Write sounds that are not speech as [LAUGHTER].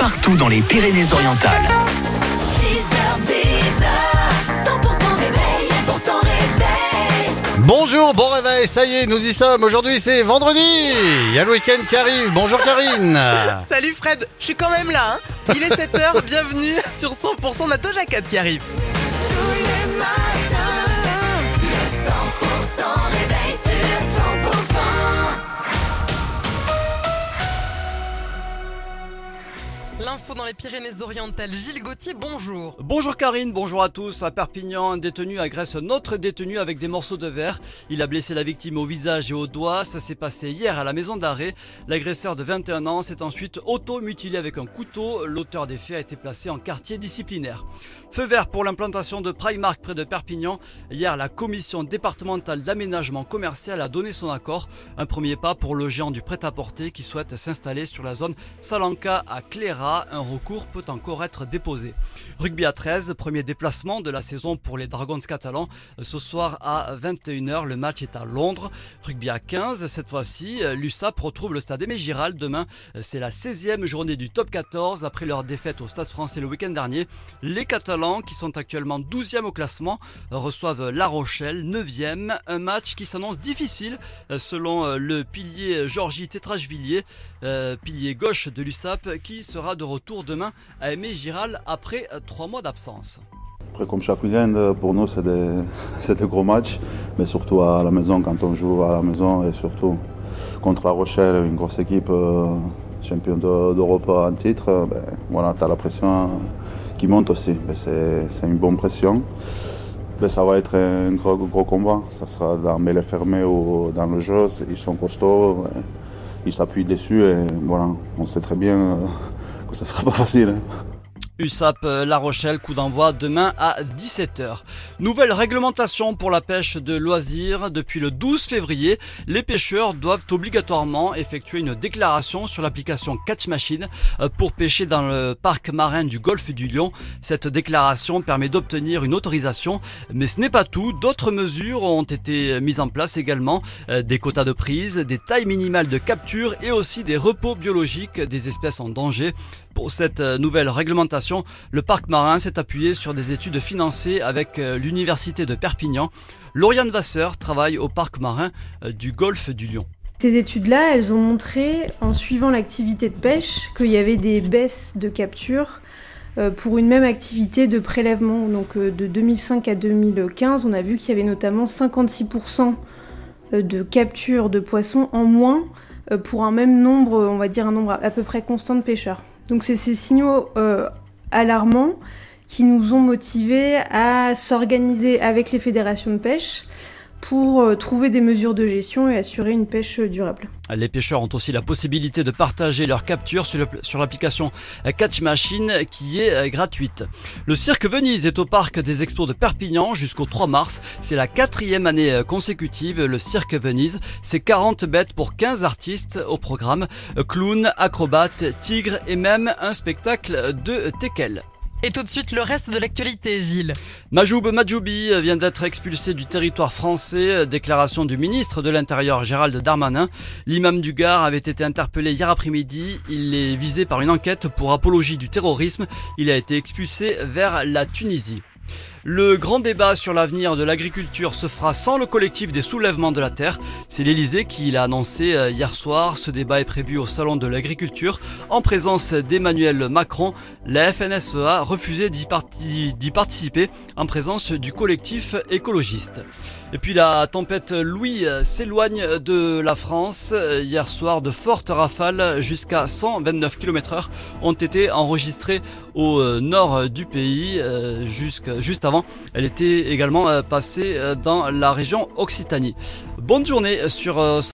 partout dans les Pyrénées-Orientales. 6h10, 100% réveil, 100% réveil. Bonjour, bon réveil, ça y est, nous y sommes. Aujourd'hui c'est vendredi. Il y a le week-end qui arrive. Bonjour Karine. [LAUGHS] Salut Fred, je suis quand même là. hein. Il est 7h, bienvenue sur 100%. On a Doja Cat qui arrive. Tous les matins, dans les Pyrénées-Orientales. Gilles Gauthier, bonjour. Bonjour Karine, bonjour à tous. À Perpignan, un détenu agresse un autre détenu avec des morceaux de verre. Il a blessé la victime au visage et au doigt. Ça s'est passé hier à la maison d'arrêt. L'agresseur de 21 ans s'est ensuite auto-mutilé avec un couteau. L'auteur des faits a été placé en quartier disciplinaire. Feu vert pour l'implantation de Primark près de Perpignan. Hier, la commission départementale d'aménagement commercial a donné son accord. Un premier pas pour le géant du prêt-à-porter qui souhaite s'installer sur la zone Salanca à Cléra. Un recours peut encore être déposé. Rugby à 13, premier déplacement de la saison pour les Dragons catalans. Ce soir à 21h, le match est à Londres. Rugby à 15, cette fois-ci, l'USAP retrouve le stade Aimé Giral. Demain, c'est la 16e journée du top 14 après leur défaite au stade français le week-end dernier. Les Catalans, qui sont actuellement 12e au classement, reçoivent La Rochelle, 9e. Un match qui s'annonce difficile euh, selon euh, le pilier Georgie Tétrachvilliers, euh, pilier gauche de l'USAP, qui sera de retour demain à Aimé Giral après euh, trois mois d'absence. Après, comme chaque week-end, euh, pour nous, c'est des, [LAUGHS] des gros matchs, mais surtout à la maison, quand on joue à la maison et surtout contre La Rochelle, une grosse équipe euh, champion de- d'Europe en titre, euh, ben, voilà, tu as la pression qui monte aussi. Ben, c'est, une bonne pression. Ben, ça va être un gros, gros combat. Ça sera dans mêlée fermée ou dans le jeu. Ils sont costauds, ouais. ils s'appuient dessus et voilà, on sait très bien que ça ne sera pas facile. hein. USAP euh, La Rochelle, coup d'envoi demain à 17h. Nouvelle réglementation pour la pêche de loisirs. Depuis le 12 février, les pêcheurs doivent obligatoirement effectuer une déclaration sur l'application Catch Machine euh, pour pêcher dans le parc marin du golfe du Lion. Cette déclaration permet d'obtenir une autorisation, mais ce n'est pas tout. D'autres mesures ont été mises en place également. Euh, Des quotas de prise, des tailles minimales de capture et aussi des repos biologiques des espèces en danger. Pour cette nouvelle réglementation, le parc marin s'est appuyé sur des études financées avec euh, l'université de Perpignan. Lauriane Vasseur travaille au parc marin euh, du golfe du Lion. Ces études-là, elles ont montré, en suivant l'activité de pêche, qu'il y avait des baisses de capture euh, pour une même activité de prélèvement. Donc de 2005 à 2015, on a vu qu'il y avait notamment 56% de capture de poissons en moins pour un même nombre, on va dire un nombre à peu près constant de pêcheurs. Donc c'est ces signaux alarmants qui nous ont motivés à s'organiser avec les fédérations de pêche pour euh, trouver des mesures de gestion et assurer une pêche euh, durable. Les pêcheurs ont aussi la possibilité de partager leurs captures sur l'application Catch Machine qui est euh, gratuite. Le cirque Venise est au parc des expos de Perpignan jusqu'au 3 mars. C'est la quatrième année consécutive. Le cirque Venise, c'est 40 bêtes pour 15 artistes au programme. Clowns, acrobates, tigres et même un spectacle de teckel. Et tout de suite, le reste de l'actualité, Gilles. Majoub Majoubi vient d'être expulsé du territoire français. Déclaration du ministre de l'Intérieur Gérald Darmanin. L'imam du Gard avait été interpellé hier après-midi. Il est visé par une enquête pour apologie du terrorisme. Il a été expulsé vers la Tunisie. Le grand débat sur l'avenir de l'agriculture se fera sans le collectif des soulèvements de la terre. C'est l'Elysée qui l'a annoncé euh, hier soir. Ce débat est prévu au Salon de l'agriculture en présence d'Emmanuel Macron. La FNSEA a refusé d'y parti- d'y participer en présence du collectif écologiste. Et puis la tempête Louis euh, s'éloigne de la France. Hier soir, de fortes rafales jusqu'à 129 km/h ont été enregistrées au euh, nord du pays. jusque- juste avant, elle était également euh, passée euh, dans la région Occitanie. Bonne journée sur euh,